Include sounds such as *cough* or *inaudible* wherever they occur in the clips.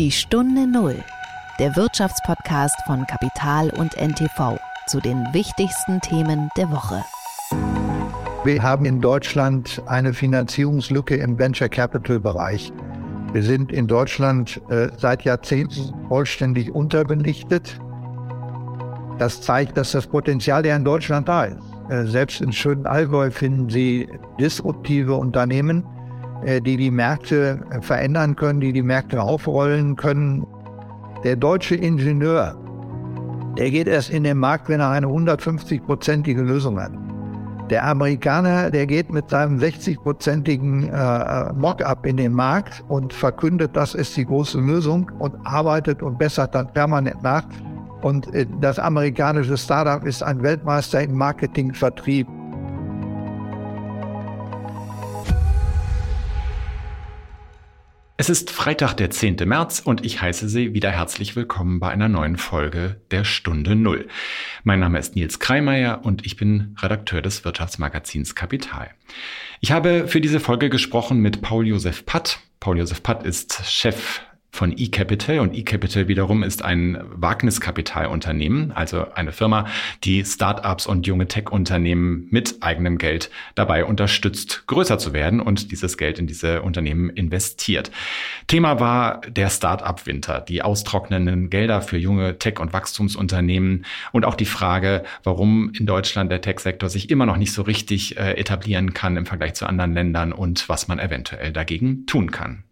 Die Stunde Null, der Wirtschaftspodcast von Kapital und NTV zu den wichtigsten Themen der Woche. Wir haben in Deutschland eine Finanzierungslücke im Venture Capital Bereich. Wir sind in Deutschland äh, seit Jahrzehnten vollständig unterbelichtet. Das zeigt, dass das Potenzial ja in Deutschland da ist. Äh, selbst in schönen Allgäu finden Sie disruptive Unternehmen, die die Märkte äh, verändern können, die die Märkte aufrollen können. Der deutsche Ingenieur, der geht erst in den Markt, wenn er eine 150-prozentige Lösung hat. Der Amerikaner, der geht mit seinem 60-prozentigen äh, Mock-up in den Markt und verkündet, das ist die große Lösung und arbeitet und bessert dann permanent nach. Und das amerikanische Startup ist ein Weltmeister im Marketing, Vertrieb Es ist Freitag, der 10. März und ich heiße Sie wieder herzlich willkommen bei einer neuen Folge der Stunde Null. Mein Name ist Nils Kreimeier und ich bin Redakteur des Wirtschaftsmagazins Kapital. Ich habe für diese Folge gesprochen mit Paul Josef Patt. Paul Josef Patt ist Chef von eCapital und eCapital wiederum ist ein Wagniskapitalunternehmen, also eine Firma, die Startups und junge Tech-Unternehmen mit eigenem Geld dabei unterstützt, größer zu werden und dieses Geld in diese Unternehmen investiert. Thema war der Startup-Winter, die austrocknenden Gelder für junge Tech- und Wachstumsunternehmen und auch die Frage, warum in Deutschland der Tech-Sektor sich immer noch nicht so richtig äh, etablieren kann im Vergleich zu anderen Ländern und was man eventuell dagegen tun kann.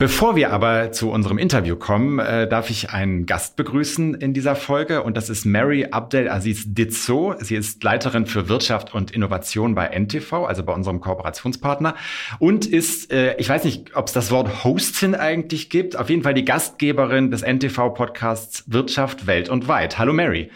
Bevor wir aber zu unserem Interview kommen, äh, darf ich einen Gast begrüßen in dieser Folge und das ist Mary Abdelaziz Ditzo. Sie ist Leiterin für Wirtschaft und Innovation bei NTV, also bei unserem Kooperationspartner und ist, äh, ich weiß nicht, ob es das Wort Hostin eigentlich gibt, auf jeden Fall die Gastgeberin des NTV-Podcasts Wirtschaft Welt und Weit. Hallo Mary.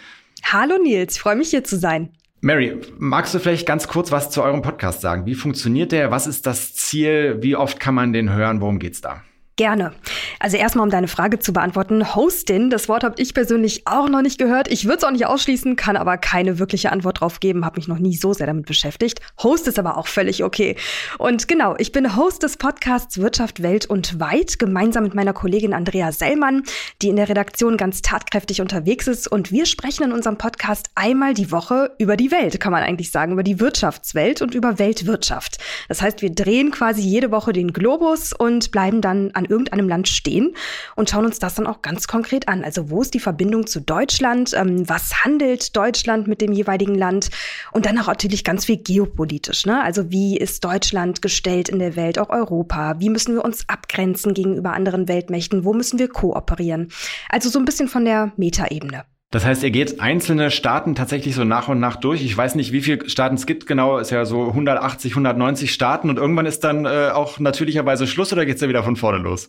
Hallo Nils, ich freue mich hier zu sein. Mary, magst du vielleicht ganz kurz was zu eurem Podcast sagen? Wie funktioniert der? Was ist das Ziel? Wie oft kann man den hören? Worum geht's da? Gerne. Also erstmal, um deine Frage zu beantworten. Hostin, das Wort habe ich persönlich auch noch nicht gehört. Ich würde es auch nicht ausschließen, kann aber keine wirkliche Antwort drauf geben, habe mich noch nie so sehr damit beschäftigt. Host ist aber auch völlig okay. Und genau, ich bin Host des Podcasts Wirtschaft Welt und Weit, gemeinsam mit meiner Kollegin Andrea Sellmann, die in der Redaktion ganz tatkräftig unterwegs ist. Und wir sprechen in unserem Podcast einmal die Woche über die Welt, kann man eigentlich sagen, über die Wirtschaftswelt und über Weltwirtschaft. Das heißt, wir drehen quasi jede Woche den Globus und bleiben dann an irgendeinem Land stehen und schauen uns das dann auch ganz konkret an. Also wo ist die Verbindung zu Deutschland? Ähm, was handelt Deutschland mit dem jeweiligen Land? Und dann auch natürlich ganz viel geopolitisch. Ne? Also wie ist Deutschland gestellt in der Welt, auch Europa? Wie müssen wir uns abgrenzen gegenüber anderen Weltmächten? Wo müssen wir kooperieren? Also so ein bisschen von der Metaebene. Das heißt, ihr geht einzelne Staaten tatsächlich so nach und nach durch. Ich weiß nicht, wie viele Staaten es gibt. Genau, ist ja so 180, 190 Staaten und irgendwann ist dann äh, auch natürlicherweise Schluss oder geht's ja wieder von vorne los?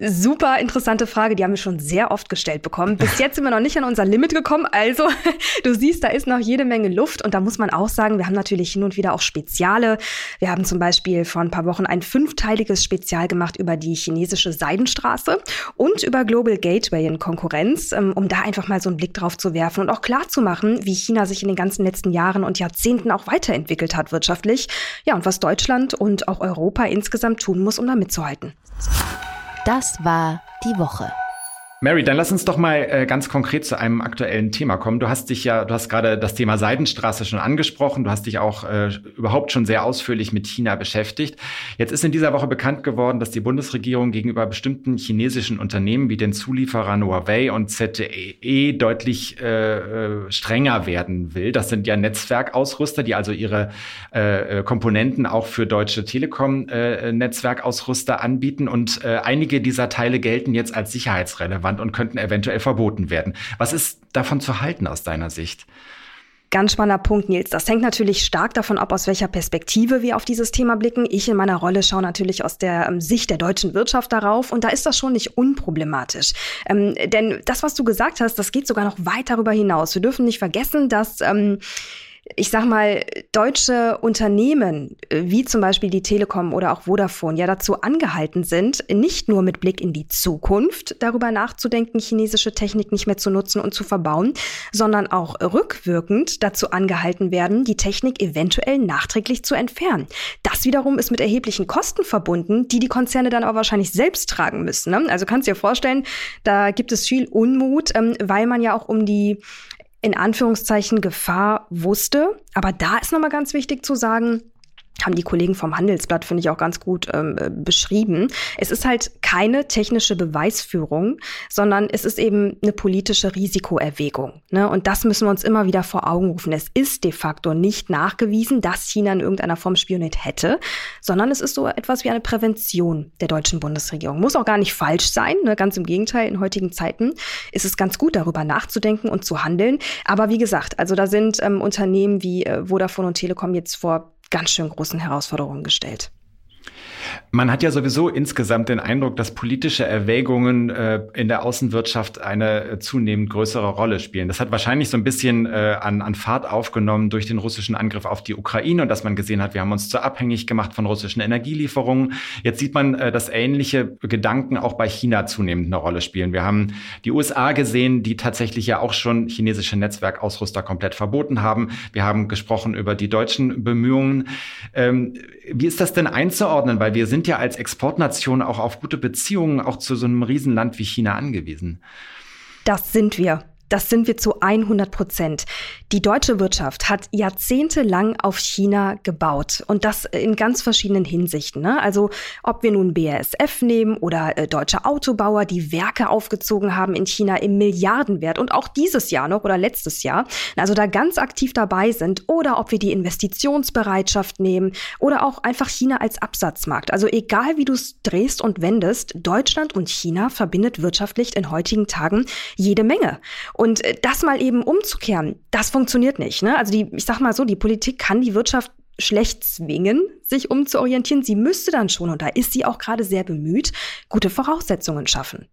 Super interessante Frage, die haben wir schon sehr oft gestellt bekommen. Bis *laughs* jetzt sind wir noch nicht an unser Limit gekommen. Also, *laughs* du siehst, da ist noch jede Menge Luft. Und da muss man auch sagen, wir haben natürlich hin und wieder auch Speziale. Wir haben zum Beispiel vor ein paar Wochen ein fünfteiliges Spezial gemacht über die chinesische Seidenstraße und über Global Gateway in Konkurrenz, ähm, um da einfach mal so einen Blick drauf zu werfen und auch klar zu machen, wie China sich in den ganzen letzten Jahren und Jahrzehnten auch weiterentwickelt hat wirtschaftlich. Ja, und was Deutschland und auch Europa insgesamt tun muss, um da mitzuhalten. Das war die Woche. Mary, dann lass uns doch mal äh, ganz konkret zu einem aktuellen Thema kommen. Du hast dich ja, du hast gerade das Thema Seidenstraße schon angesprochen. Du hast dich auch äh, überhaupt schon sehr ausführlich mit China beschäftigt. Jetzt ist in dieser Woche bekannt geworden, dass die Bundesregierung gegenüber bestimmten chinesischen Unternehmen wie den Zulieferern Huawei und ZTE deutlich äh, äh, strenger werden will. Das sind ja Netzwerkausrüster, die also ihre äh, äh Komponenten auch für deutsche Telekom-Netzwerkausrüster äh, anbieten. Und einige dieser Teile gelten jetzt als sicherheitsrelevant relevant und könnten eventuell verboten werden. Was ist davon zu halten aus deiner Sicht? Ganz spannender Punkt, Nils. Das hängt natürlich stark davon ab, aus welcher Perspektive wir auf dieses Thema blicken. Ich in meiner Rolle schaue natürlich aus der ähm, Sicht der deutschen Wirtschaft darauf und da ist das schon nicht unproblematisch. Ähm, denn das, was du gesagt hast, das geht sogar noch weit darüber hinaus. Wir dürfen nicht vergessen, dass ähm, ich sag mal, deutsche Unternehmen, äh, wie zum Beispiel die Telekom oder auch Vodafone, ja dazu angehalten sind, nicht nur mit Blick in die Zukunft darüber nachzudenken, chinesische Technik nicht mehr zu nutzen und zu verbauen, sondern auch rückwirkend dazu angehalten werden, die Technik eventuell nachträglich zu entfernen. Das wiederum ist mit erheblichen Kosten verbunden, die die Konzerne dann aber wahrscheinlich selbst tragen müssen. Ne? Also kannst dir vorstellen, da gibt es viel Unmut, ähm, weil man ja auch um die in Anführungszeichen Gefahr wusste. Aber da ist nochmal ganz wichtig zu sagen, haben die Kollegen vom Handelsblatt, finde ich, auch ganz gut ähm, äh, beschrieben. Es ist halt keine technische Beweisführung, sondern es ist eben eine politische Risikoerwägung. Ne? Und das müssen wir uns immer wieder vor Augen rufen. Es ist de facto nicht nachgewiesen, dass China in irgendeiner Form spioniert hätte, sondern es ist so etwas wie eine Prävention der deutschen Bundesregierung. Muss auch gar nicht falsch sein, ne? ganz im Gegenteil. In heutigen Zeiten ist es ganz gut, darüber nachzudenken und zu handeln. Aber wie gesagt, also da sind ähm, Unternehmen wie äh, Vodafone und Telekom jetzt vor ganz schön großen Herausforderungen gestellt. Man hat ja sowieso insgesamt den Eindruck, dass politische Erwägungen äh, in der Außenwirtschaft eine äh, zunehmend größere Rolle spielen. Das hat wahrscheinlich so ein bisschen äh, an, an Fahrt aufgenommen durch den russischen Angriff auf die Ukraine und dass man gesehen hat, wir haben uns zu abhängig gemacht von russischen Energielieferungen. Jetzt sieht man, äh, dass ähnliche Gedanken auch bei China zunehmend eine Rolle spielen. Wir haben die USA gesehen, die tatsächlich ja auch schon chinesische Netzwerkausrüster komplett verboten haben. Wir haben gesprochen über die deutschen Bemühungen. Ähm, wie ist das denn einzuordnen? Weil wir sind ja als Exportnation auch auf gute Beziehungen auch zu so einem Riesenland wie China angewiesen. Das sind wir. Das sind wir zu 100 Prozent. Die deutsche Wirtschaft hat jahrzehntelang auf China gebaut und das in ganz verschiedenen Hinsichten. Ne? Also ob wir nun BASF nehmen oder äh, deutsche Autobauer, die Werke aufgezogen haben in China im Milliardenwert und auch dieses Jahr noch oder letztes Jahr, also da ganz aktiv dabei sind oder ob wir die Investitionsbereitschaft nehmen oder auch einfach China als Absatzmarkt. Also egal wie du es drehst und wendest, Deutschland und China verbindet wirtschaftlich in heutigen Tagen jede Menge. Und äh, das mal eben umzukehren, das funktioniert nicht. Ne? Also die, ich sag mal so, die Politik kann die Wirtschaft schlecht zwingen, sich umzuorientieren. Sie müsste dann schon, und da ist sie auch gerade sehr bemüht, gute Voraussetzungen schaffen.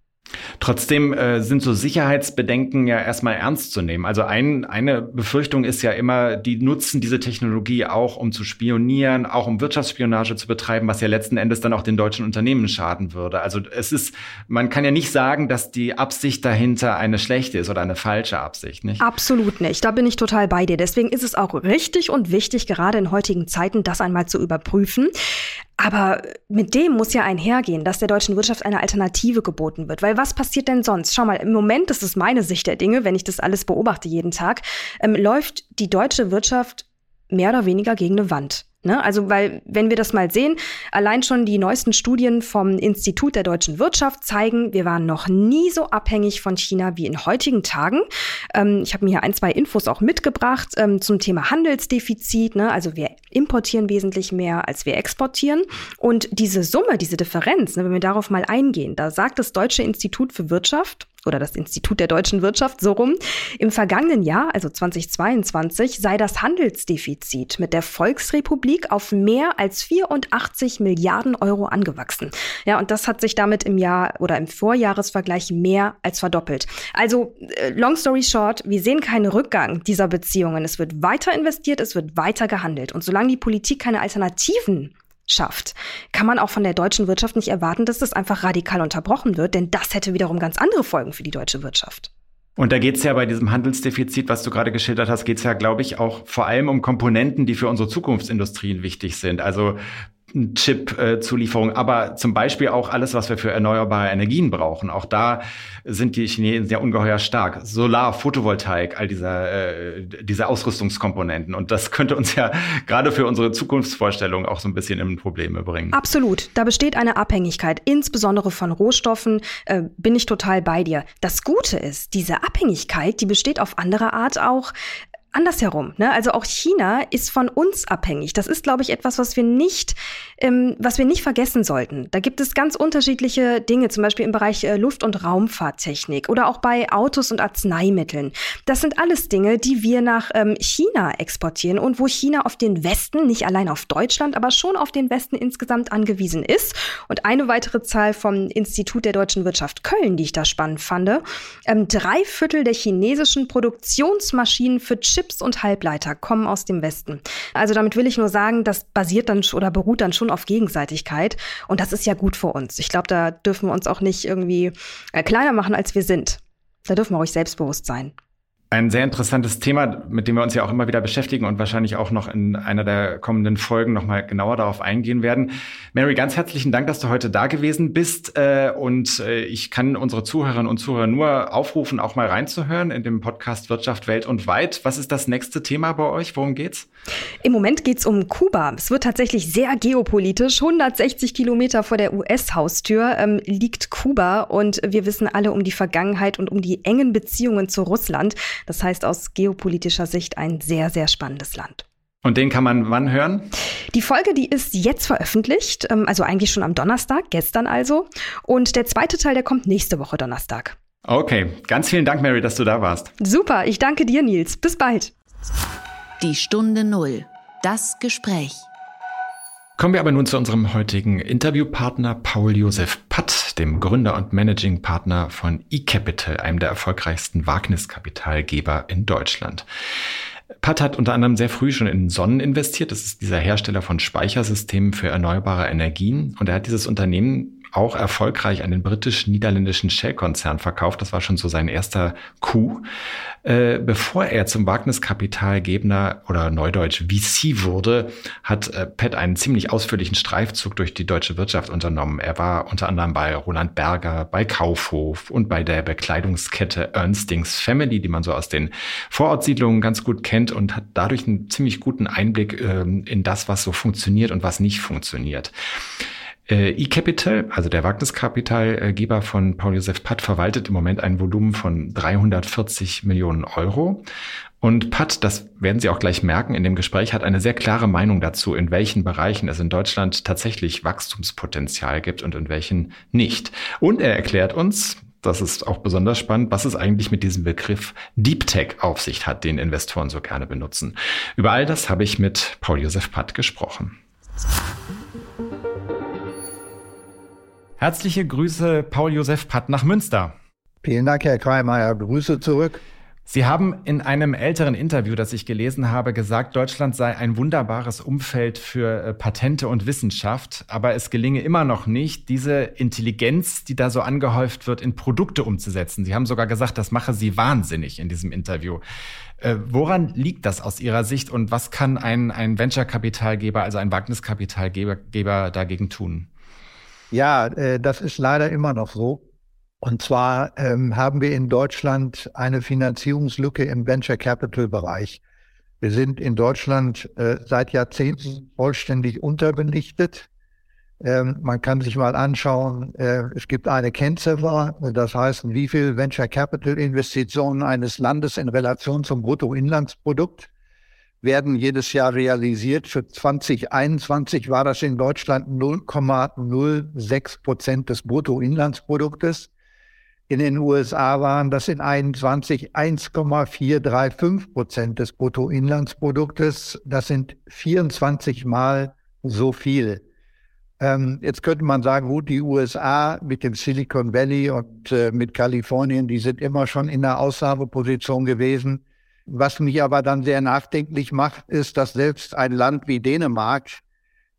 Trotzdem äh, sind so Sicherheitsbedenken ja erstmal ernst zu nehmen. Also ein, eine Befürchtung ist ja immer, die nutzen diese Technologie auch, um zu spionieren, auch um Wirtschaftsspionage zu betreiben, was ja letzten Endes dann auch den deutschen Unternehmen schaden würde. Also es ist, man kann ja nicht sagen, dass die Absicht dahinter eine schlechte ist oder eine falsche Absicht, nicht? Absolut nicht. Da bin ich total bei dir. Deswegen ist es auch richtig und wichtig, gerade in heutigen Zeiten, das einmal zu überprüfen. Aber mit dem muss ja einhergehen, dass der deutschen Wirtschaft eine Alternative geboten wird. Weil was passiert denn sonst? Schau mal, im Moment, das ist meine Sicht der Dinge, wenn ich das alles beobachte jeden Tag, ähm, läuft die deutsche Wirtschaft mehr oder weniger gegen eine Wand. Ne? Also, weil, wenn wir das mal sehen, allein schon die neuesten Studien vom Institut der deutschen Wirtschaft zeigen, wir waren noch nie so abhängig von China wie in heutigen Tagen. Ähm, ich habe mir hier ein, zwei Infos auch mitgebracht ähm, zum Thema Handelsdefizit. Ne? Also, wir importieren wesentlich mehr, als wir exportieren. Und diese Summe, diese Differenz, ne, wenn wir darauf mal eingehen, da sagt das Deutsche Institut für Wirtschaft, oder das Institut der deutschen Wirtschaft so rum. Im vergangenen Jahr, also 2022, sei das Handelsdefizit mit der Volksrepublik auf mehr als 84 Milliarden Euro angewachsen. Ja, und das hat sich damit im Jahr oder im Vorjahresvergleich mehr als verdoppelt. Also, äh, long story short, wir sehen keinen Rückgang dieser Beziehungen. Es wird weiter investiert, es wird weiter gehandelt. Und solange die Politik keine Alternativen schafft, kann man auch von der deutschen Wirtschaft nicht erwarten, dass das einfach radikal unterbrochen wird, denn das hätte wiederum ganz andere Folgen für die deutsche Wirtschaft. Und da geht es ja bei diesem Handelsdefizit, was du gerade geschildert hast, geht es ja, glaube ich, auch vor allem um Komponenten, die für unsere Zukunftsindustrien wichtig sind. Also Chip-Zulieferung, aber zum Beispiel auch alles, was wir für erneuerbare Energien brauchen. Auch da sind die Chinesen sehr ungeheuer stark. Solar, Photovoltaik, all diese, äh, diese Ausrüstungskomponenten. Und das könnte uns ja *laughs* gerade für unsere Zukunftsvorstellung auch so ein bisschen in Probleme bringen. Absolut. Da besteht eine Abhängigkeit, insbesondere von Rohstoffen, äh, bin ich total bei dir. Das Gute ist, diese Abhängigkeit, die besteht auf andere Art auch andersherum. Ne? Also auch China ist von uns abhängig. Das ist, glaube ich, etwas, was wir nicht, ähm, was wir nicht vergessen sollten. Da gibt es ganz unterschiedliche Dinge, zum Beispiel im Bereich äh, Luft- und Raumfahrttechnik oder auch bei Autos und Arzneimitteln. Das sind alles Dinge, die wir nach ähm, China exportieren und wo China auf den Westen, nicht allein auf Deutschland, aber schon auf den Westen insgesamt angewiesen ist. Und eine weitere Zahl vom Institut der deutschen Wirtschaft Köln, die ich da spannend fand, ähm, drei Viertel der chinesischen Produktionsmaschinen für Chips Chips und Halbleiter kommen aus dem Westen. Also damit will ich nur sagen, das basiert dann oder beruht dann schon auf Gegenseitigkeit. Und das ist ja gut für uns. Ich glaube, da dürfen wir uns auch nicht irgendwie äh, kleiner machen, als wir sind. Da dürfen wir ruhig selbstbewusst sein. Ein sehr interessantes Thema, mit dem wir uns ja auch immer wieder beschäftigen und wahrscheinlich auch noch in einer der kommenden Folgen nochmal genauer darauf eingehen werden. Mary, ganz herzlichen Dank, dass du heute da gewesen bist. Äh, und äh, ich kann unsere Zuhörerinnen und Zuhörer nur aufrufen, auch mal reinzuhören in dem Podcast Wirtschaft Welt und Weit. Was ist das nächste Thema bei euch? Worum geht's? Im Moment geht's um Kuba. Es wird tatsächlich sehr geopolitisch. 160 Kilometer vor der US-Haustür ähm, liegt Kuba und wir wissen alle um die Vergangenheit und um die engen Beziehungen zu Russland. Das heißt aus geopolitischer Sicht ein sehr, sehr spannendes Land. Und den kann man wann hören? Die Folge, die ist jetzt veröffentlicht, ähm, also eigentlich schon am Donnerstag, gestern also. Und der zweite Teil, der kommt nächste Woche Donnerstag. Okay, ganz vielen Dank, Mary, dass du da warst. Super, ich danke dir, Nils. Bis bald. Die Stunde Null. Das Gespräch. Kommen wir aber nun zu unserem heutigen Interviewpartner Paul Josef Patt, dem Gründer und Managing Partner von eCapital, einem der erfolgreichsten Wagniskapitalgeber in Deutschland. Patt hat unter anderem sehr früh schon in Sonnen investiert. Das ist dieser Hersteller von Speichersystemen für erneuerbare Energien. Und er hat dieses Unternehmen auch erfolgreich an den britisch-niederländischen Shell-Konzern verkauft. Das war schon so sein erster Coup. Äh, bevor er zum Wagniskapitalgebner oder Neudeutsch VC wurde, hat äh, Pat einen ziemlich ausführlichen Streifzug durch die deutsche Wirtschaft unternommen. Er war unter anderem bei Roland Berger, bei Kaufhof und bei der Bekleidungskette Ernstings Family, die man so aus den Vorortsiedlungen ganz gut kennt und hat dadurch einen ziemlich guten Einblick äh, in das, was so funktioniert und was nicht funktioniert. Äh, eCapital, also der Wagniskapitalgeber von Paul Josef Patt, verwaltet im Moment ein Volumen von 340 Millionen Euro. Und Patt, das werden Sie auch gleich merken in dem Gespräch, hat eine sehr klare Meinung dazu, in welchen Bereichen es in Deutschland tatsächlich Wachstumspotenzial gibt und in welchen nicht. Und er erklärt uns, das ist auch besonders spannend, was es eigentlich mit diesem Begriff Deep Tech auf sich hat, den Investoren so gerne benutzen. Über all das habe ich mit Paul Josef Patt gesprochen. Herzliche Grüße, Paul Josef Patt nach Münster. Vielen Dank, Herr Kreimeier. Grüße zurück. Sie haben in einem älteren Interview, das ich gelesen habe, gesagt, Deutschland sei ein wunderbares Umfeld für äh, Patente und Wissenschaft, aber es gelinge immer noch nicht, diese Intelligenz, die da so angehäuft wird, in Produkte umzusetzen. Sie haben sogar gesagt, das mache Sie wahnsinnig in diesem Interview. Äh, woran liegt das aus Ihrer Sicht und was kann ein, ein Venture-Kapitalgeber, also ein Wagniskapitalgeber dagegen tun? Ja, äh, das ist leider immer noch so. Und zwar ähm, haben wir in Deutschland eine Finanzierungslücke im Venture Capital Bereich. Wir sind in Deutschland äh, seit Jahrzehnten vollständig unterbelichtet. Ähm, man kann sich mal anschauen, äh, es gibt eine Kennziffer, das heißt, wie viel Venture Capital Investitionen eines Landes in Relation zum Bruttoinlandsprodukt werden jedes Jahr realisiert. Für 2021 war das in Deutschland 0,06 Prozent des Bruttoinlandsproduktes. In den USA waren das in 21 1,435 Prozent des Bruttoinlandsproduktes. Das sind 24 Mal so viel. Ähm, jetzt könnte man sagen, gut, die USA mit dem Silicon Valley und äh, mit Kalifornien, die sind immer schon in der Ausnahmeposition gewesen. Was mich aber dann sehr nachdenklich macht, ist, dass selbst ein Land wie Dänemark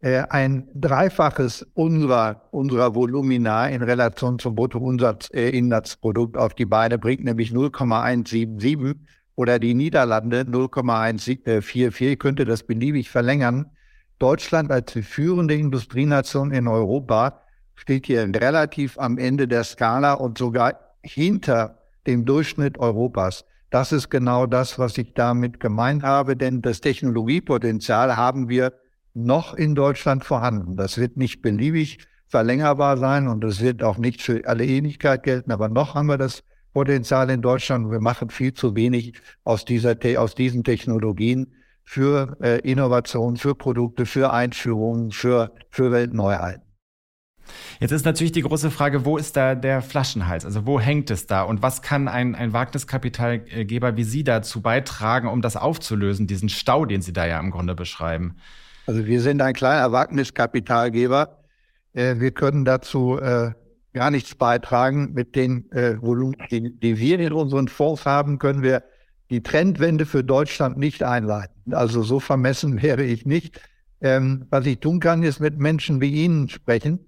äh, ein Dreifaches unserer, unserer Volumina in Relation zum Bruttoinlandsprodukt äh, auf die Beine bringt, nämlich 0,177 oder die Niederlande 0,144. Ich könnte das beliebig verlängern. Deutschland als führende Industrienation in Europa steht hier relativ am Ende der Skala und sogar hinter dem Durchschnitt Europas. Das ist genau das, was ich damit gemeint habe, denn das Technologiepotenzial haben wir noch in Deutschland vorhanden. Das wird nicht beliebig verlängerbar sein und es wird auch nicht für alle Ewigkeit gelten, aber noch haben wir das Potenzial in Deutschland wir machen viel zu wenig aus, dieser, aus diesen Technologien für äh, Innovation, für Produkte, für Einführungen, für, für Weltneuheiten. Jetzt ist natürlich die große Frage, wo ist da der Flaschenhals? Also wo hängt es da? Und was kann ein, ein Wagniskapitalgeber wie Sie dazu beitragen, um das aufzulösen, diesen Stau, den Sie da ja im Grunde beschreiben? Also wir sind ein kleiner Wagniskapitalgeber. Äh, wir können dazu äh, gar nichts beitragen. Mit den äh, Volumen, die, die wir in unseren Fonds haben, können wir die Trendwende für Deutschland nicht einleiten. Also so vermessen *laughs* wäre ich nicht. Ähm, was ich tun kann, ist mit Menschen wie Ihnen sprechen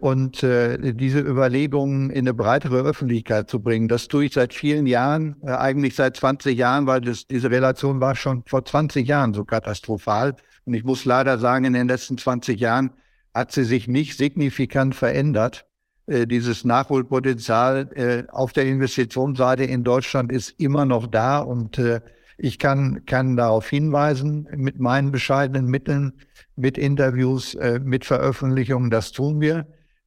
und äh, diese Überlegungen in eine breitere Öffentlichkeit zu bringen. Das tue ich seit vielen Jahren, äh, eigentlich seit 20 Jahren, weil das, diese Relation war schon vor 20 Jahren so katastrophal. Und ich muss leider sagen, in den letzten 20 Jahren hat sie sich nicht signifikant verändert. Äh, dieses Nachholpotenzial äh, auf der Investitionsseite in Deutschland ist immer noch da und äh, ich kann, kann darauf hinweisen mit meinen bescheidenen Mitteln, mit Interviews, äh, mit Veröffentlichungen. Das tun wir.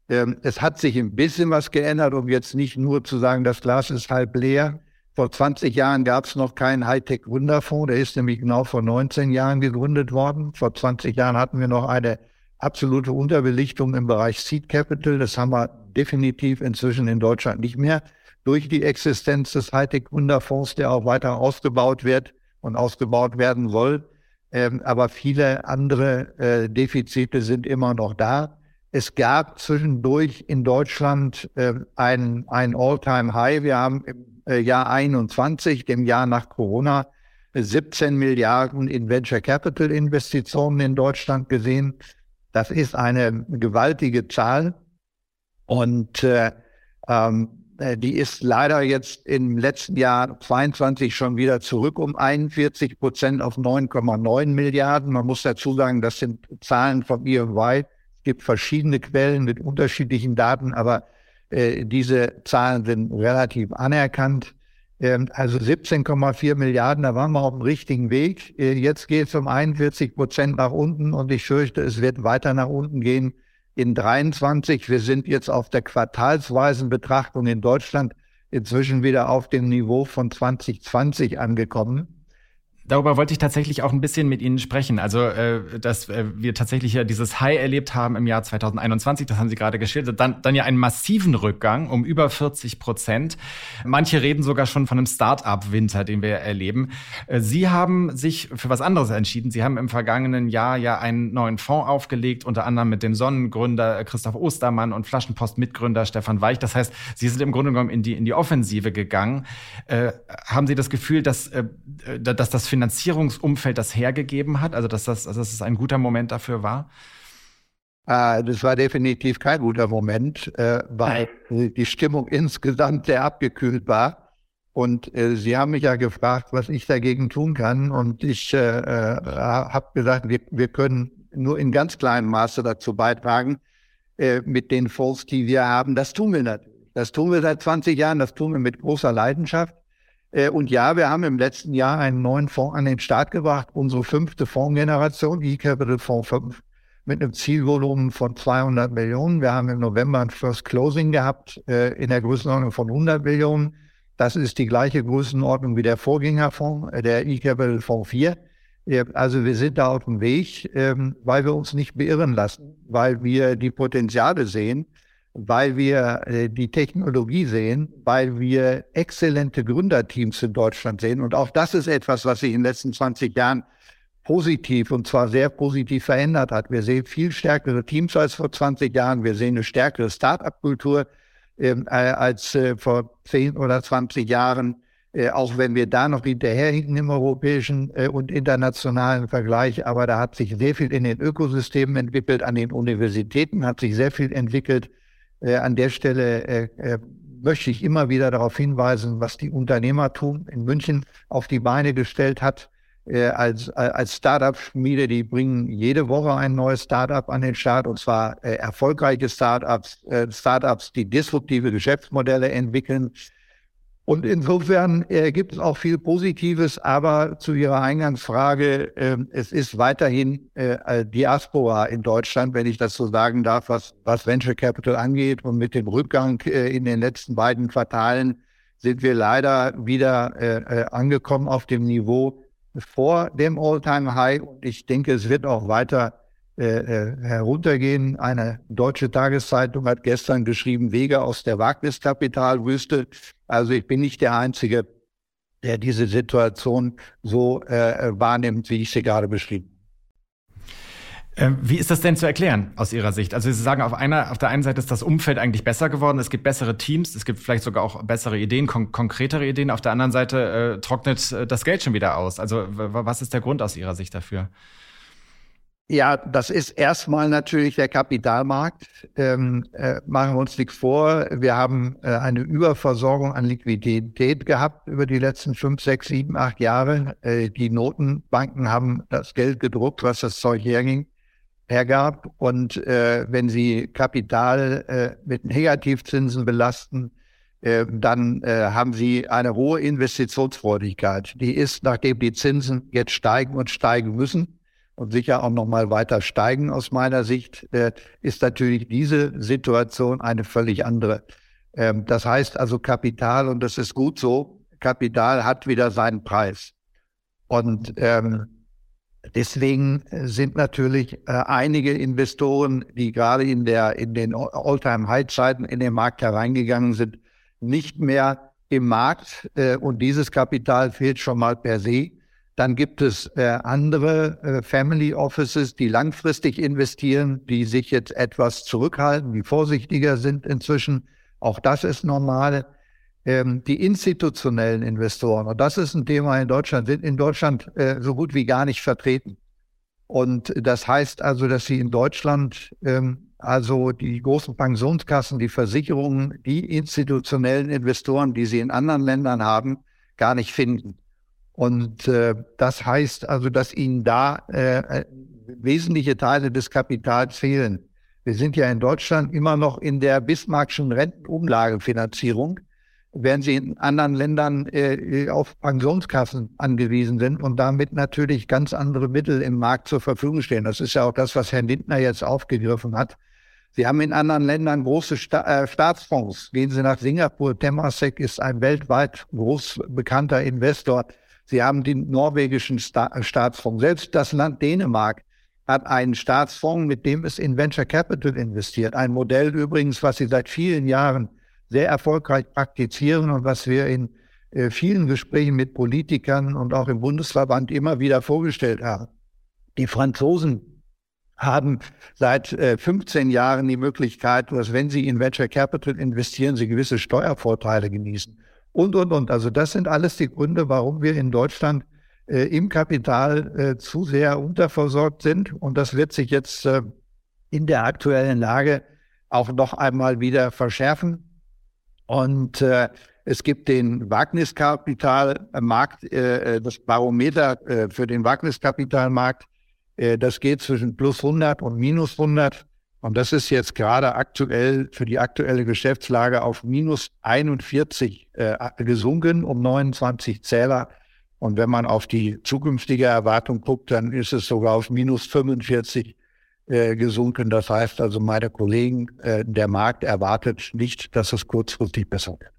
Ähm, es hat sich ein bisschen was geändert, um jetzt nicht nur zu sagen, das Glas ist halb leer. Vor 20 Jahren gab es noch keinen Hightech-Gründerfonds. Der ist nämlich genau vor 19 Jahren gegründet worden. Vor 20 Jahren hatten wir noch eine absolute Unterbelichtung im Bereich Seed Capital. Das haben wir definitiv inzwischen in Deutschland nicht mehr durch die Existenz des Hightech-Gründerfonds, der auch weiter ausgebaut wird und ausgebaut werden soll. Ähm, aber viele andere äh, Defizite sind immer noch da. Es gab zwischendurch in Deutschland äh, ein, ein All-Time-High. Wir haben im äh, Jahr 21, dem Jahr nach Corona, 17 Milliarden in Venture Capital Investitionen in Deutschland gesehen. Das ist eine gewaltige Zahl. Und äh, ähm, äh, die ist leider jetzt im letzten Jahr 22 schon wieder zurück um 41 Prozent auf 9,9 Milliarden. Man muss dazu sagen, das sind Zahlen vom EY. Es gibt verschiedene Quellen mit unterschiedlichen Daten, aber äh, diese Zahlen sind relativ anerkannt. Ähm, also 17,4 Milliarden, da waren wir auf dem richtigen Weg. Äh, jetzt geht es um 41 Prozent nach unten und ich fürchte, es wird weiter nach unten gehen in 23. Wir sind jetzt auf der quartalsweisen Betrachtung in Deutschland inzwischen wieder auf dem Niveau von 2020 angekommen. Darüber wollte ich tatsächlich auch ein bisschen mit Ihnen sprechen. Also, äh, dass äh, wir tatsächlich ja dieses High erlebt haben im Jahr 2021, das haben Sie gerade geschildert, dann, dann ja einen massiven Rückgang um über 40 Prozent. Manche reden sogar schon von einem Start-up-Winter, den wir erleben. Äh, Sie haben sich für was anderes entschieden. Sie haben im vergangenen Jahr ja einen neuen Fonds aufgelegt, unter anderem mit dem Sonnengründer Christoph Ostermann und Flaschenpost-Mitgründer Stefan Weich. Das heißt, Sie sind im Grunde genommen in die, in die Offensive gegangen. Äh, haben Sie das Gefühl, dass, äh, dass das Finanzierungsumfeld das hergegeben hat? Also, dass das, also dass es ein guter Moment dafür war? Äh, das war definitiv kein guter Moment, äh, weil die Stimmung insgesamt sehr abgekühlt war. Und äh, Sie haben mich ja gefragt, was ich dagegen tun kann. Und ich äh, habe gesagt, wir, wir können nur in ganz kleinem Maße dazu beitragen, mit den Fonds, die wir haben. Das tun wir natürlich. Das tun wir seit 20 Jahren, das tun wir mit großer Leidenschaft. Äh, und ja, wir haben im letzten Jahr einen neuen Fonds an den Start gebracht, unsere fünfte Fondsgeneration, E-Capital Fonds 5, mit einem Zielvolumen von 200 Millionen. Wir haben im November ein First Closing gehabt äh, in der Größenordnung von 100 Millionen. Das ist die gleiche Größenordnung wie der Vorgängerfonds, äh, der E-Capital Fonds 4. Also wir sind da auf dem Weg, ähm, weil wir uns nicht beirren lassen, weil wir die Potenziale sehen weil wir äh, die Technologie sehen, weil wir exzellente Gründerteams in Deutschland sehen. Und auch das ist etwas, was sich in den letzten 20 Jahren positiv und zwar sehr positiv verändert hat. Wir sehen viel stärkere Teams als vor 20 Jahren. Wir sehen eine stärkere Start-up-Kultur ähm, äh, als äh, vor 10 oder 20 Jahren. Äh, auch wenn wir da noch hinterherhinken im europäischen äh, und internationalen Vergleich. Aber da hat sich sehr viel in den Ökosystemen entwickelt, an den Universitäten hat sich sehr viel entwickelt äh, an der Stelle äh, äh, möchte ich immer wieder darauf hinweisen, was die Unternehmertum in München auf die Beine gestellt hat. Äh, als, als Startup-Schmiede, die bringen jede Woche ein neues Startup an den Start und zwar äh, erfolgreiche Startups, äh, Startups, die disruptive Geschäftsmodelle entwickeln, und insofern äh, gibt es auch viel Positives, aber zu Ihrer Eingangsfrage, äh, es ist weiterhin äh, Diaspora in Deutschland, wenn ich das so sagen darf, was, was Venture Capital angeht. Und mit dem Rückgang äh, in den letzten beiden Quartalen sind wir leider wieder äh, äh, angekommen auf dem Niveau vor dem All-Time-High. Und ich denke, es wird auch weiter äh, äh, heruntergehen. Eine deutsche Tageszeitung hat gestern geschrieben, Wege aus der Wagniskapitalwüste. Also ich bin nicht der Einzige, der diese Situation so äh, wahrnimmt, wie ich sie gerade beschrieben Ähm, wie ist das denn zu erklären aus Ihrer Sicht? Also Sie sagen, auf, einer, auf der einen Seite ist das Umfeld eigentlich besser geworden, es gibt bessere Teams, es gibt vielleicht sogar auch bessere Ideen, kon konkretere Ideen. Auf der anderen Seite äh, trocknet äh, das Geld schon wieder aus. Also was ist der Grund aus Ihrer Sicht dafür? Ja, das ist erstmal natürlich der Kapitalmarkt. Ähm, äh, machen wir uns nichts vor. Wir haben äh, eine Überversorgung an Liquidität gehabt über die letzten fünf, sechs, sieben, acht Jahre. Äh, die Notenbanken haben das Geld gedruckt, was das Zeug herging hergab. Und äh, wenn Sie Kapital äh, mit Negativzinsen belasten, äh, dann äh, haben Sie eine hohe Investitionsfreudigkeit. Die ist, nachdem die Zinsen jetzt steigen und steigen müssen und sicher auch noch mal weiter steigen aus meiner Sicht, äh, ist natürlich diese Situation eine völlig andere. Ähm, das heißt also Kapital, und das ist gut so, Kapital hat wieder seinen Preis. Und ähm, Deswegen äh, sind natürlich äh, einige Investoren, die gerade in der in den All-Time-High-Zeiten in den Markt hereingegangen sind, nicht mehr im Markt und dieses Kapital fehlt schon mal per se. Dann gibt es äh, andere äh, Family Offices, die langfristig investieren, die sich jetzt etwas zurückhalten, die vorsichtiger sind inzwischen. Auch das ist normal ähm, die institutionellen Investoren, und das ist ein Thema in Deutschland, sind in Deutschland äh, so gut wie gar nicht vertreten. Und das heißt also, dass sie in Deutschland, ähm, also die großen Pensionskassen, die Versicherungen, die institutionellen Investoren, die sie in anderen Ländern haben, gar nicht finden. Und äh, das heißt also, dass ihnen da äh, wesentliche Teile des Kapitals fehlen. Wir sind ja in Deutschland immer noch in der Bismarckschen Rentenumlagefinanzierung während sie in anderen Ländern äh, auf Pensionskassen angewiesen sind und damit natürlich ganz andere Mittel im Markt zur Verfügung stehen. Das ist ja auch das, was Herr Lindner jetzt aufgegriffen hat. Sie haben in anderen Ländern große Sta äh, Staatsfonds. Gehen Sie nach Singapur. Temasek ist ein weltweit groß bekannter Investor. Sie haben den norwegischen Sta Staatsfonds. Selbst das Land Dänemark hat einen Staatsfonds, mit dem es in Venture Capital investiert. Ein Modell übrigens, was Sie seit vielen Jahren sehr erfolgreich praktizieren und was wir in äh, vielen Gesprächen mit Politikern und auch im Bundesverband immer wieder vorgestellt haben. Die Franzosen haben seit äh, 15 Jahren die Möglichkeit, dass wenn sie in Venture Capital investieren, sie gewisse Steuervorteile genießen. Und, und, und. Also das sind alles die Gründe, warum wir in Deutschland äh, im Kapital äh, zu sehr unterversorgt sind. Und das wird sich jetzt äh, in der aktuellen Lage auch noch einmal wieder verschärfen. Und äh, es gibt den Wagniskapitalmarkt, äh, äh, das Barometer äh, für den Wagniskapitalmarkt. Äh, das geht zwischen plus 100 und minus 100. Und das ist jetzt gerade aktuell für die aktuelle Geschäftslage auf minus 41 äh, gesunken um 29 Zähler. Und wenn man auf die zukünftige Erwartung guckt, dann ist es sogar auf minus 45 äh, gesunken. Das heißt also, meine Kollegen, äh, der Markt erwartet nicht, dass es kurzfristig besser wird.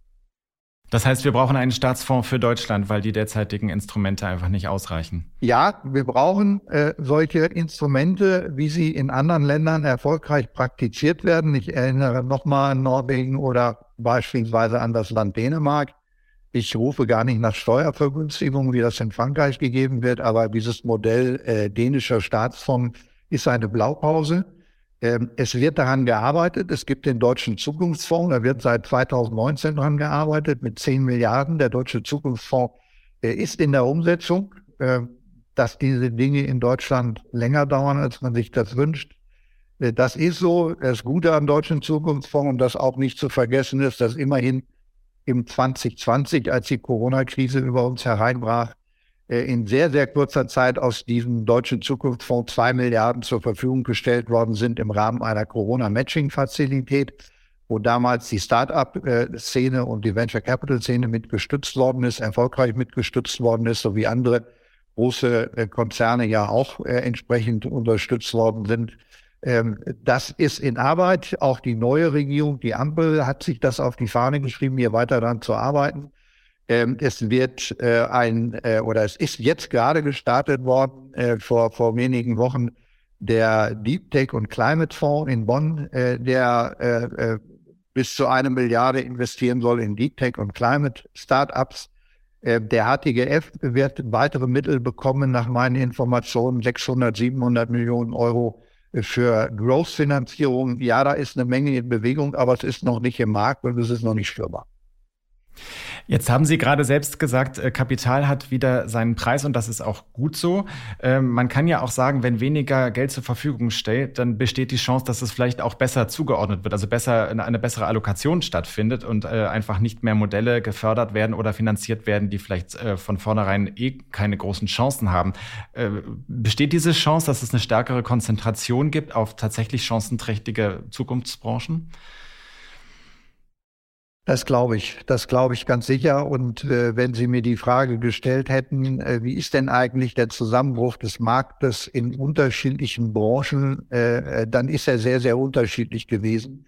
Das heißt, wir brauchen einen Staatsfonds für Deutschland, weil die derzeitigen Instrumente einfach nicht ausreichen. Ja, wir brauchen äh, solche Instrumente, wie sie in anderen Ländern erfolgreich praktiziert werden. Ich erinnere nochmal an Norwegen oder beispielsweise an das Land Dänemark. Ich rufe gar nicht nach Steuervergünstigung, wie das in Frankreich gegeben wird, aber dieses Modell äh, dänischer Staatsfonds ist eine Blaupause. Ähm, es wird daran gearbeitet. Es gibt den Deutschen Zukunftsfonds. Da wird seit 2019 daran gearbeitet mit 10 Milliarden. Der Deutsche Zukunftsfonds ist in der Umsetzung. Ähm, dass diese Dinge in Deutschland länger dauern, als man sich das wünscht. Äh, das ist so. Das Gute am Deutschen Zukunftsfonds und das auch nicht zu vergessen ist, dass immerhin im 2020, als die Corona-Krise über uns hereinbrach, äh, in sehr, sehr kurzer Zeit aus diesem deutschen Zukunftsfonds zwei Milliarden zur Verfügung gestellt worden sind im Rahmen einer Corona-Matching-Fazilität, wo damals die Start-up-Szene und die Venture Capital-Szene mitgestützt worden ist, erfolgreich mitgestützt worden ist, sowie andere große äh, Konzerne ja auch äh, entsprechend unterstützt worden sind. Ähm, das ist in Arbeit. Auch die neue Regierung, die Ampel, hat sich das auf die Fahne geschrieben, hier weiter daran zu arbeiten. Ähm, es wird äh, ein, äh, oder es ist jetzt gerade gestartet worden, äh, vor, vor wenigen Wochen, der Deep Tech und Climate Fonds in Bonn, äh, der äh, äh, bis zu eine Milliarde investieren soll in Deep Tech und Climate Startups. Äh, der HTGF wird weitere Mittel bekommen, nach meinen Informationen 600, 700 Millionen Euro für Growth-Finanzierung, ja, da ist eine Menge in Bewegung, aber es ist noch nicht im Markt und es ist noch nicht spürbar. Jetzt haben Sie gerade selbst gesagt, äh, Kapital hat wieder seinen Preis und das ist auch gut so. Ähm, man kann ja auch sagen, wenn weniger Geld zur Verfügung steht, dann besteht die Chance, dass es vielleicht auch besser zugeordnet wird, also besser eine bessere Allokation stattfindet und äh, einfach nicht mehr Modelle gefördert werden oder finanziert werden, die vielleicht äh, von vornherein eh keine großen Chancen haben. Besteht diese Chance, dass es eine stärkere Konzentration gibt auf tatsächlich chancenträchtige Zukunftsbranchen? Das glaube ich, das glaube ich ganz sicher. Und äh, wenn Sie mir die Frage gestellt hätten, äh, wie ist denn eigentlich der Zusammenbruch des Marktes in unterschiedlichen Branchen, äh, äh dann ist er sehr, sehr unterschiedlich gewesen.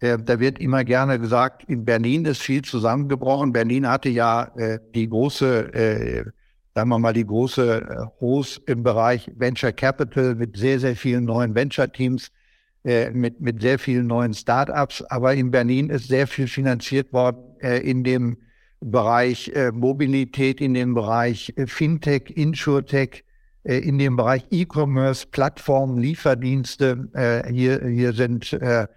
Äh, da wird immer gerne gesagt, in Berlin ist viel zusammengebrochen. Berlin hatte ja äh, die große, sagen wir mal, die große Host im Bereich Venture Capital mit sehr, sehr vielen neuen Venture-Teams äh, mit, mit sehr vielen neuen Startups. Aber in Berlin ist sehr viel finanziert worden äh, in dem Bereich äh, Mobilität, in dem Bereich äh, Fintech, Insurtech, äh, in dem Bereich E-Commerce, Plattformen, Lieferdienste. Hier, hier sind ja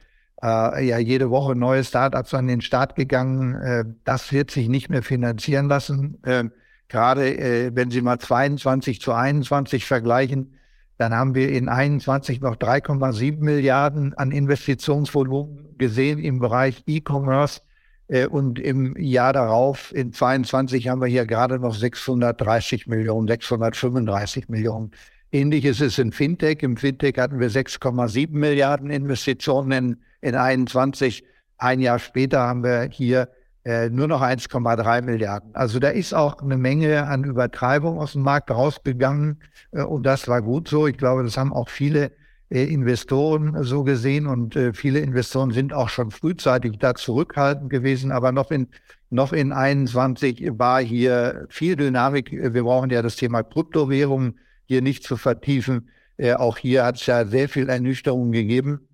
jede Woche neue Startups an den Start gegangen. Das wird sich nicht mehr finanzieren lassen. Äh, gerade wenn Sie mal 22 zu 21 vergleichen, dann haben wir in 21 noch 3,7 Milliarden an Investitionsvolumen gesehen im Bereich E-Commerce. Äh, und im Jahr darauf, in 22, haben wir hier gerade noch 630 Millionen, 635 Millionen. Ähnlich ist in Fintech. Im Fintech hatten wir 6,7 Milliarden Investitionen in, in 21. Ein Jahr später haben wir hier äh, nur noch 1,3 Milliarden. Also da ist auch eine Menge an Übertreibung aus dem Markt rausgegangen äh, und das war gut so. Ich glaube, das haben auch viele äh, Investoren so gesehen und äh, viele Investoren sind auch schon frühzeitig da zurückhaltend gewesen, aber noch in noch in 21 war hier viel Dynamik. Wir brauchen ja das Thema Kryptowährungen hier nicht zu vertiefen. Äh, auch hier hat es ja sehr viel Ernüchterung gegeben.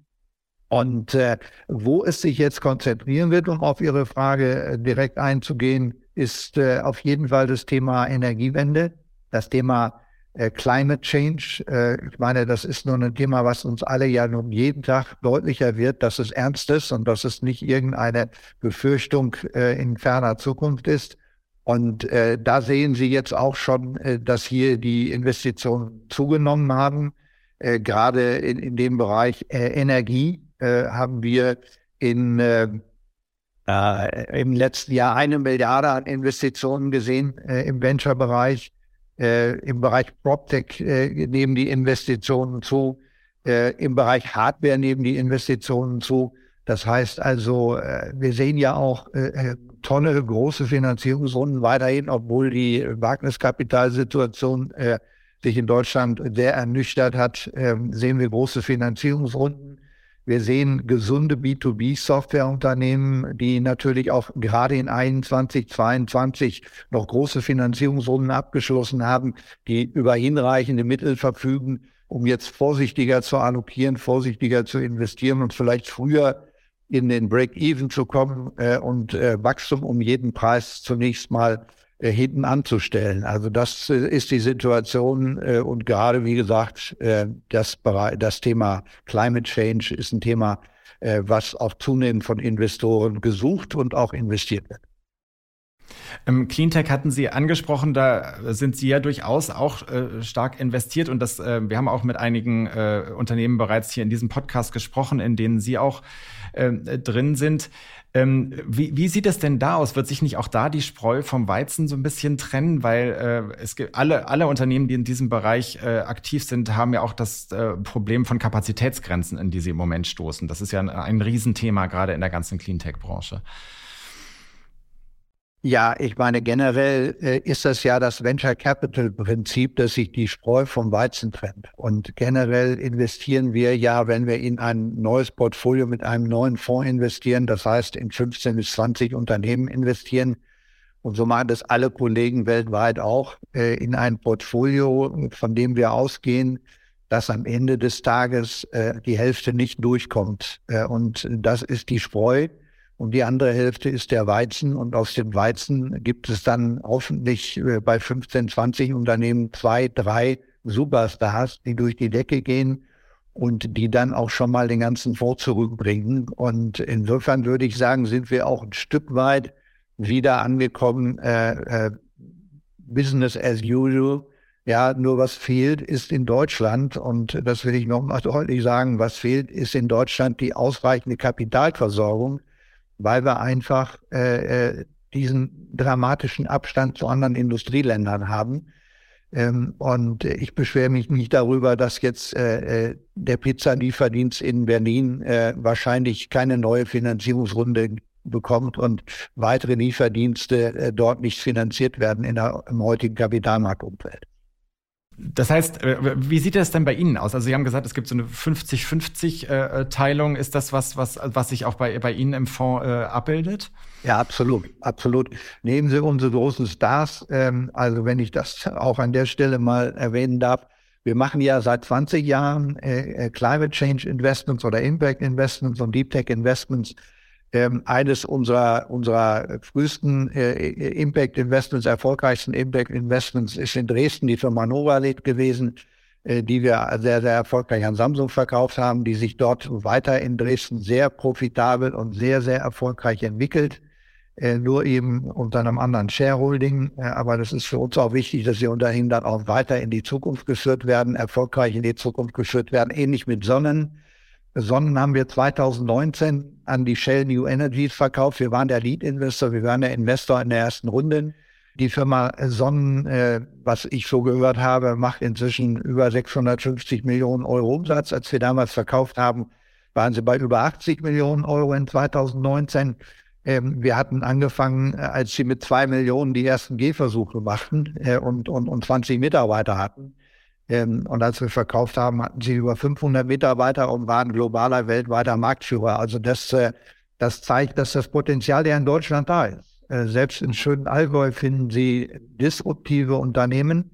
Und äh, wo es sich jetzt konzentrieren wird, um auf Ihre Frage äh, direkt einzugehen, ist äh, auf jeden Fall das Thema Energiewende, das Thema äh, Climate Change. Äh, ich meine, das ist nur ein Thema, was uns alle ja nun jeden Tag deutlicher wird, dass es ernst ist und dass es nicht irgendeine Befürchtung äh, in ferner Zukunft ist. Und äh, da sehen Sie jetzt auch schon, äh, dass hier die Investitionen zugenommen haben, äh, gerade in, in dem Bereich äh, Energie. Äh, haben wir in, äh, äh, im letzten Jahr eine Milliarde an Investitionen gesehen äh, im Venture-Bereich. Im Bereich PropTech nehmen die Investitionen zu. Im Bereich Hardware nehmen die Investitionen zu. Das heißt also, wir sehen ja auch tolle, große Finanzierungsrunden weiterhin, obwohl die Wagniskapitalsituation sich in Deutschland sehr ernüchtert hat, ähm, sehen wir große Finanzierungsrunden. Wir sehen gesunde B2B-Softwareunternehmen, die natürlich auch gerade in 21, 22 noch große Finanzierungsrunden abgeschlossen haben, die über hinreichende Mittel verfügen, um jetzt vorsichtiger zu allokieren, vorsichtiger zu investieren und vielleicht früher in den Break-Even zu kommen äh, und äh, Wachstum um jeden Preis zunächst mal hinten anzustellen. Also das äh, ist die Situation äh, und gerade wie gesagt, das, das Thema Climate Change ist ein Thema, was auch zunehmend von Investoren gesucht und auch investiert wird. Ähm, Cleantech hatten Sie angesprochen, da sind Sie ja durchaus auch äh, stark investiert und das, äh, wir haben auch mit einigen äh, Unternehmen bereits hier in diesem Podcast gesprochen, in denen Sie auch drin sind. Ähm, wie, wie sieht es denn da aus? Wird sich nicht auch da die Spreu vom Weizen so ein bisschen trennen? Weil äh, es gibt alle, alle Unternehmen, die in diesem Bereich äh, aktiv sind, haben ja auch das äh, Problem von Kapazitätsgrenzen, in die sie im Moment stoßen. Das ist ja ein, ein Riesenthema, gerade in der ganzen Cleantech-Branche. Ja, ich meine, generell äh, ist das ja das Venture Capital Prinzip, dass sich die Spreu vom Weizen trennt. Und generell investieren wir ja, wenn wir in ein neues Portfolio mit einem neuen Fonds investieren, das heißt in 15 bis 20 Unternehmen investieren. Und so machen das alle Kollegen weltweit auch äh, in ein Portfolio, von dem wir ausgehen, dass am Ende des Tages äh, die Hälfte nicht durchkommt. Und das ist die Spreu und die andere Hälfte ist der Weizen. Und aus dem Weizen gibt es dann hoffentlich äh, bei 15, 20 Unternehmen zwei, drei Superstars, die durch die Decke gehen. und die dann auch schon mal den ganzen Fonds zurückbringen. Und insofern würde ich sagen, sind wir auch ein Stück weit wieder angekommen, äh, äh, Business as usual. Ja, nur was fehlt, ist in Deutschland, und das will ich nochmal *laughs* deutlich sagen, was fehlt, ist in Deutschland die ausreichende Kapitalversorgung, weil wir einfach äh, äh diesen dramatischen Abstand zu anderen Industrieländern haben. Ähm, und ich beschwere mich nicht darüber, dass jetzt äh, äh, der Pizzalieferdienst in Berlin äh, wahrscheinlich keine neue Finanzierungsrunde bekommt und weitere Lieferdienste äh, dort nicht finanziert werden in der, im heutigen Kapitalmarktumfeld. Das heißt, äh, wie sieht das denn bei Ihnen aus? Also Sie haben gesagt, es gibt so eine 50-50-Teilung. Äh, Ist das was, was, was sich auch bei, bei Ihnen im Fonds äh, abbildet? Ja, absolut, absolut. Nehmen Sie unsere großen Stars. Ähm, also wenn ich das auch an der Stelle mal erwähnen darf. Wir machen ja seit 20 Jahren äh, Climate Change Investments oder Impact Investments und Deep Tech Investments ähm, eines unserer, unserer frühesten äh, Impact Investments, erfolgreichsten Impact Investments ist in Dresden die Firma Novalit gewesen, äh, die wir sehr, sehr erfolgreich an Samsung verkauft haben, die sich dort weiter in Dresden sehr profitabel und sehr, sehr erfolgreich entwickelt. Äh, nur eben unter einem anderen Shareholding. Äh, aber das ist für uns auch wichtig, dass sie unterhin dann auch weiter in die Zukunft geführt werden, erfolgreich in die Zukunft geführt werden, ähnlich mit Sonnen Sonnen haben wir 2019 an die Shell New Energies verkauft. Wir waren der Lead-Investor, wir waren der Investor in der ersten Runde. Die Firma Sonnen, äh, was ich so gehört habe, macht inzwischen über 650 Millionen Euro Umsatz. Als wir damals verkauft haben, waren sie bei über 80 Millionen Euro in 2019. Ähm, wir hatten angefangen, äh, als sie mit zwei Millionen die ersten Gehversuche machten äh, und, und, und 20 Mitarbeiter hatten. Ähm, und als wir verkauft haben, hatten sie über 500 Mitarbeiter und waren globaler, weltweiter Marktführer. Also das, äh, das zeigt, dass das Potenzial ja in Deutschland da ist. Äh, selbst in schönen Allgäu finden Sie disruptive Unternehmen,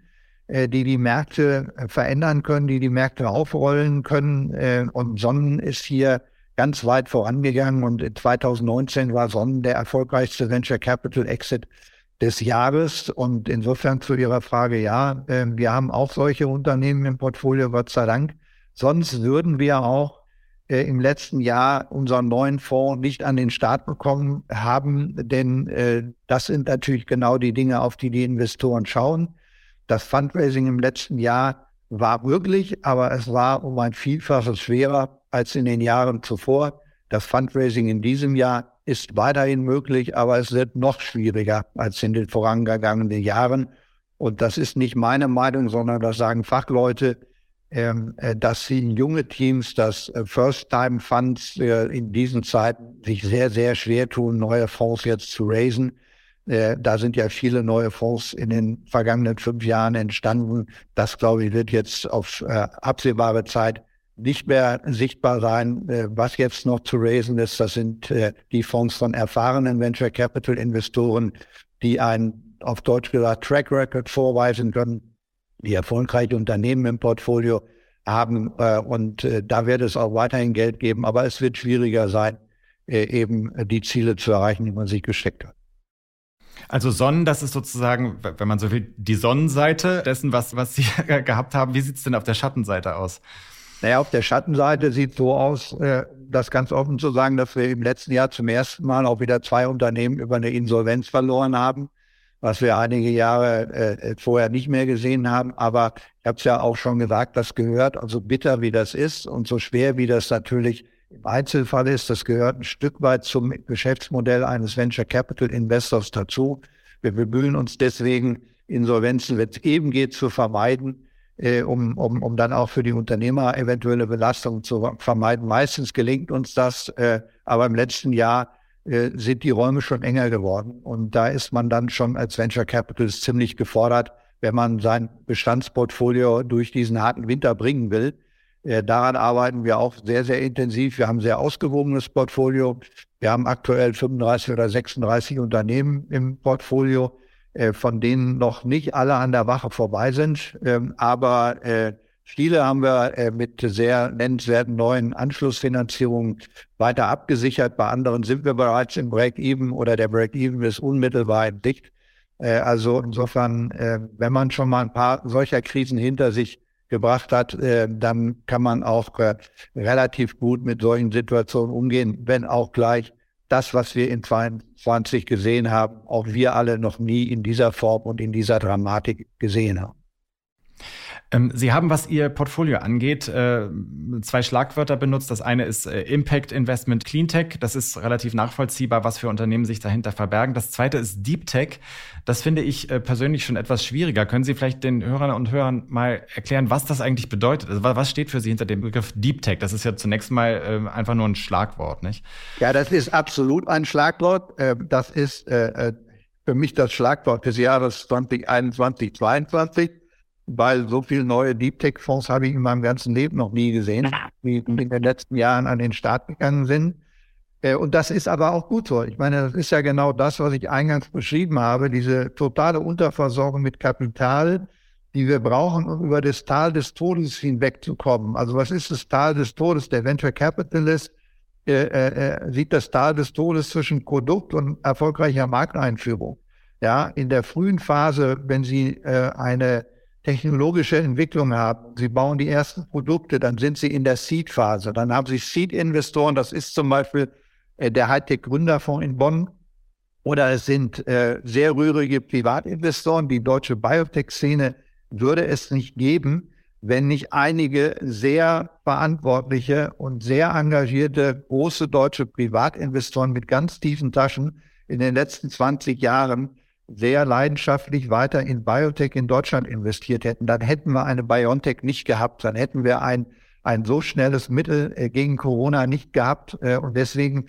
äh, die die Märkte verändern können, die die Märkte aufrollen können. Und Sonnen ist hier ganz weit vorangegangen und 2019 war Sonnen der erfolgreichste Venture Capital Exit des Jahres. Und insofern zu Ihrer Frage, ja, äh, wir haben auch solche Unternehmen im Portfolio, Gott sei Dank. Sonst würden wir auch äh, im letzten Jahr unseren neuen Fonds nicht an den Start bekommen haben, denn äh, das sind natürlich genau die Dinge, auf die die Investoren schauen. Das Fundraising im letzten Jahr war möglich, aber es war um ein Vielfaches schwerer als in den Jahren zuvor. Das Fundraising in diesem Jahr ist weiterhin möglich, aber es wird noch schwieriger als in den vorangegangenen Jahren. Und das ist nicht meine Meinung, sondern das sagen Fachleute, ähm, äh, dass sie junge Teams, dass äh, First-Time-Funds äh, in diesen Zeiten sich sehr, sehr schwer tun, neue Fonds jetzt zu raisen. Da sind ja viele neue Fonds in den vergangenen fünf Jahren entstanden. Das, glaube ich, wird jetzt auf absehbare Zeit nicht mehr sichtbar sein. Äh, was jetzt noch zu raisen ist, das sind äh, die Fonds von erfahrenen Venture Capital Investoren, die ein auf Deutsch gesagt Track Record vorweisen können, die erfolgreiche Unternehmen im Portfolio haben. Äh, und da wird es auch weiterhin Geld geben, aber es wird schwieriger sein, eben die Ziele zu erreichen, die man sich gesteckt hat. Also Sonnen, das ist sozusagen, wenn man so will, die Sonnenseite dessen, was, was Sie *laughs* gehabt haben. Wie sieht es denn auf der Schattenseite aus? Naja, auf der Schattenseite sieht so aus, äh, das ganz offen zu sagen, dass wir im letzten Jahr zum ersten Mal auch wieder zwei Unternehmen über eine Insolvenz verloren haben, was wir einige Jahre äh, vorher nicht mehr gesehen haben. Aber ich habe es ja auch schon gesagt, das gehört, also bitter wie das ist und so schwer wie das natürlich im Einzelfall ist, das gehört ein Stück weit zum Geschäftsmodell eines Venture Capital Investors dazu. Wir bemühen uns deswegen, Insolvenzen, wenn es eben geht, zu vermeiden äh, um, um, um dann auch für die Unternehmer eventuelle Belastungen zu vermeiden. Meistens gelingt uns das, äh, aber im letzten Jahr äh, sind die Räume schon enger geworden. Und da ist man dann schon als Venture Capitalist ziemlich gefordert, wenn man sein Bestandsportfolio durch diesen harten Winter bringen will. Daran arbeiten wir auch sehr, sehr intensiv. Wir haben ein sehr ausgewogenes Portfolio. Wir haben aktuell 35 oder 36 Unternehmen im Portfolio. Äh, von denen noch nicht alle an der Wache vorbei sind. Ähm, aber äh, viele haben wir äh, mit sehr nennenswerten neuen Anschlussfinanzierungen weiter abgesichert. Bei anderen sind wir bereits im Break-Even oder der Break-Even ist unmittelbar in Dicht. Also insofern, wenn man schon mal ein paar solcher Krisen hinter sich gebracht hat, dann kann man auch relativ gut mit solchen Situationen umgehen, wenn auch gleich das, was wir in 22 gesehen haben, auch wir alle noch nie in dieser Form und in dieser Dramatik gesehen haben. Ähm, Sie haben, was Ihr Portfolio angeht, äh, zwei Schlagwörter benutzt. Das eine ist äh, Impact Investment Cleantech. Das ist relativ nachvollziehbar, was für Unternehmen sich dahinter verbergen. Das zweite ist Deep Tech. Das finde ich äh, persönlich schon etwas schwieriger. Können Sie vielleicht den Hörern und Hörern mal erklären, was das eigentlich bedeutet? Also, was steht für Sie hinter dem Begriff Deep Tech? Das ist ja zunächst mal einfach nur ein Schlagwort, nicht? Ja, das ist absolut ein Schlagwort. Das ist für mich das Schlagwort des Jahres 2021, 2022 weil so viele neue Deep Tech Fonds habe ich in meinem ganzen Leben noch nie gesehen, wie in den letzten Jahren an den Start gegangen sind. Äh, und das ist aber auch gut so. Ich meine, das ist ja genau das, was ich eingangs beschrieben habe, diese totale Unterversorgung mit Kapital, die wir brauchen, um über das Tal des Todes hinwegzukommen. Also was ist das Tal des Todes? Der Venture Capitalist äh, äh, sieht das Tal des Todes zwischen Produkt und erfolgreicher Markteinführung. Ja, in der frühen Phase, wenn Sie äh, eine technologische Entwicklung haben, Sie bauen die ersten Produkte, dann sind Sie in der Seed-Phase. Dann haben Sie Seed-Investoren, das ist zum Beispiel äh, der Hightech-Gründerfonds in Bonn. Oder es sind äh, sehr rührige Privatinvestoren. Die deutsche Biotech-Szene würde es nicht geben, wenn nicht einige sehr verantwortliche und sehr engagierte große deutsche Privatinvestoren mit ganz tiefen Taschen in den letzten 20 Jahren sehr leidenschaftlich weiter in Biotech in Deutschland investiert hätten, dann hätten wir eine BioNTech nicht gehabt, dann hätten wir ein, ein so schnelles Mittel äh, gegen Corona nicht gehabt. Äh, und deswegen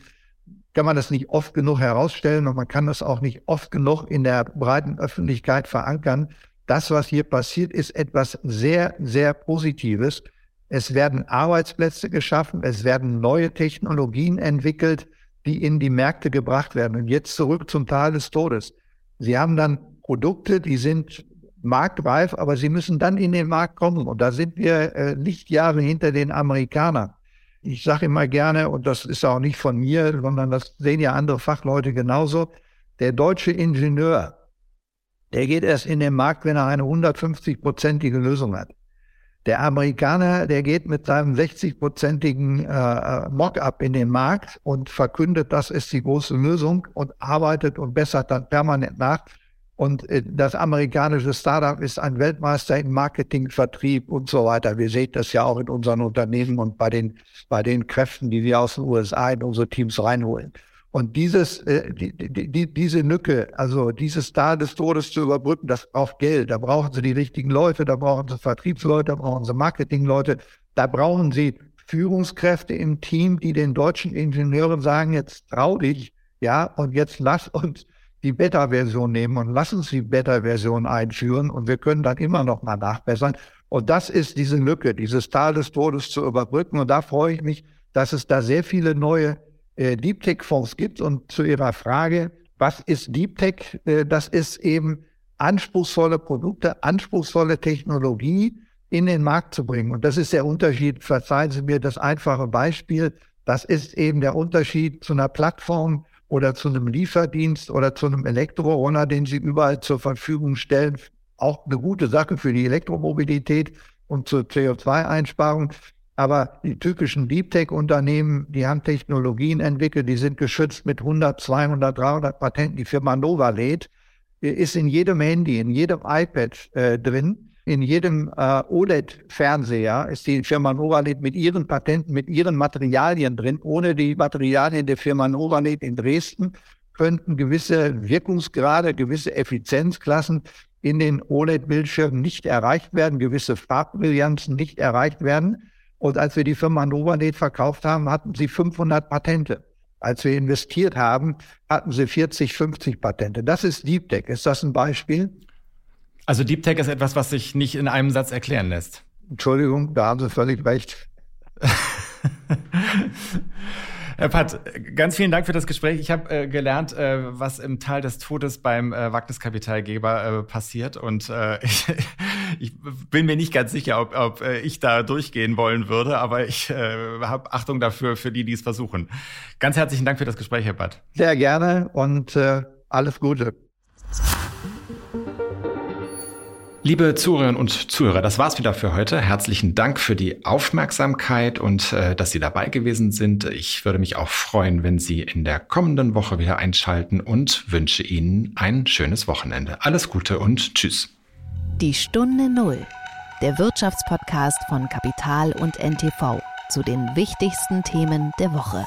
kann man das nicht oft genug herausstellen und man kann das auch nicht oft genug in der breiten Öffentlichkeit verankern. Das, was hier passiert, ist etwas sehr, sehr Positives. Es werden Arbeitsplätze geschaffen, es werden neue Technologien entwickelt, die in die Märkte gebracht werden. Und jetzt zurück zum Tal des Todes. Sie haben dann Produkte, die sind marktreif, aber sie müssen dann in den Markt kommen. Und da sind wir äh, Lichtjahre hinter den Amerikanern. Ich sage immer gerne, und das ist auch nicht von mir, sondern das sehen ja andere Fachleute genauso, der deutsche Ingenieur, der geht erst in den Markt, wenn er eine 150-prozentige Lösung hat. Der Amerikaner, der geht mit seinem 60-prozentigen äh, Mock-up in den Markt und verkündet, das ist die große Lösung und arbeitet und bessert dann permanent nach. Und äh, das amerikanische Startup ist ein Weltmeister in Marketing, Vertrieb und so weiter. Wir sehen das ja auch in unseren Unternehmen und bei den, bei den Kräften, die wir aus den USA in unsere Teams reinholen. Und dieses, äh, die, die, diese Lücke, also dieses Tal des Todes zu überbrücken, das braucht Geld. Da brauchen Sie die richtigen Leute, da brauchen Sie Vertriebsleute, da brauchen Sie Marketingleute, da brauchen Sie Führungskräfte im Team, die den deutschen Ingenieuren sagen, jetzt trau dich, ja, und jetzt lass uns die Beta-Version nehmen und lass uns die Beta-Version einführen und wir können dann immer noch mal nachbessern. Und das ist diese Lücke, dieses Tal des Todes zu überbrücken. Und da freue ich mich, dass es da sehr viele neue äh, Deep Tech Fonds gibt. Und zu Ihrer Frage, was ist Deep Tech? Äh, das ist eben anspruchsvolle Produkte, anspruchsvolle Technologie in den Markt zu bringen. Und das ist der Unterschied, verzeihen Sie mir das einfache Beispiel, das ist eben der Unterschied zu einer Plattform oder zu einem Lieferdienst oder zu einem Elektroroller, den Sie überall zur Verfügung stellen. Auch eine gute Sache für die Elektromobilität und zur CO2-Einsparung. Aber die typischen Deep Tech-Unternehmen, die haben Technologien entwickelt, die sind geschützt mit 100, 200, 300 Patenten. Die Firma Novaled ist in jedem Handy, in jedem iPad äh, drin, in jedem äh, OLED-Fernseher ist die Firma Novaled mit ihren Patenten, mit ihren Materialien drin. Ohne die Materialien der Firma Novaled in Dresden könnten gewisse Wirkungsgrade, gewisse Effizienzklassen in den OLED-Bildschirmen nicht erreicht werden, gewisse Farbbrillanzen nicht erreicht werden. Und als wir die Firma Novanet verkauft haben, hatten sie 500 Patente. Als wir investiert haben, hatten sie 40, 50 Patente. Das ist Deep Tech. Ist das ein Beispiel? Also Deep Tech ist etwas, was sich nicht in einem Satz erklären lässt. Entschuldigung, da haben Sie völlig recht. *laughs* Herr Patt, ganz vielen Dank für das Gespräch. Ich habe äh, gelernt, äh, was im Tal des Todes beim äh, Wagniskapitalgeber äh, passiert. Und äh, *laughs* ich, ich, bin mir nicht ganz sicher, ob, ob äh, ich da durchgehen wollen würde, aber ich habe Achtung dafür, für die, die es versuchen. Ganz herzlichen Dank für das Gespräch, Herr Patt. Sehr gerne und alles Gute. Liebe Zuhörerinnen und Zuhörer, das war's wieder für heute. Herzlichen Dank für die Aufmerksamkeit und äh, dass Sie dabei gewesen sind. Ich würde mich auch freuen, wenn Sie in der kommenden Woche wieder einschalten und wünsche Ihnen ein schönes Wochenende. Alles Gute und Tschüss. Die Stunde Null, der Wirtschaftspodcast von Kapital und NTV zu den wichtigsten Themen der Woche.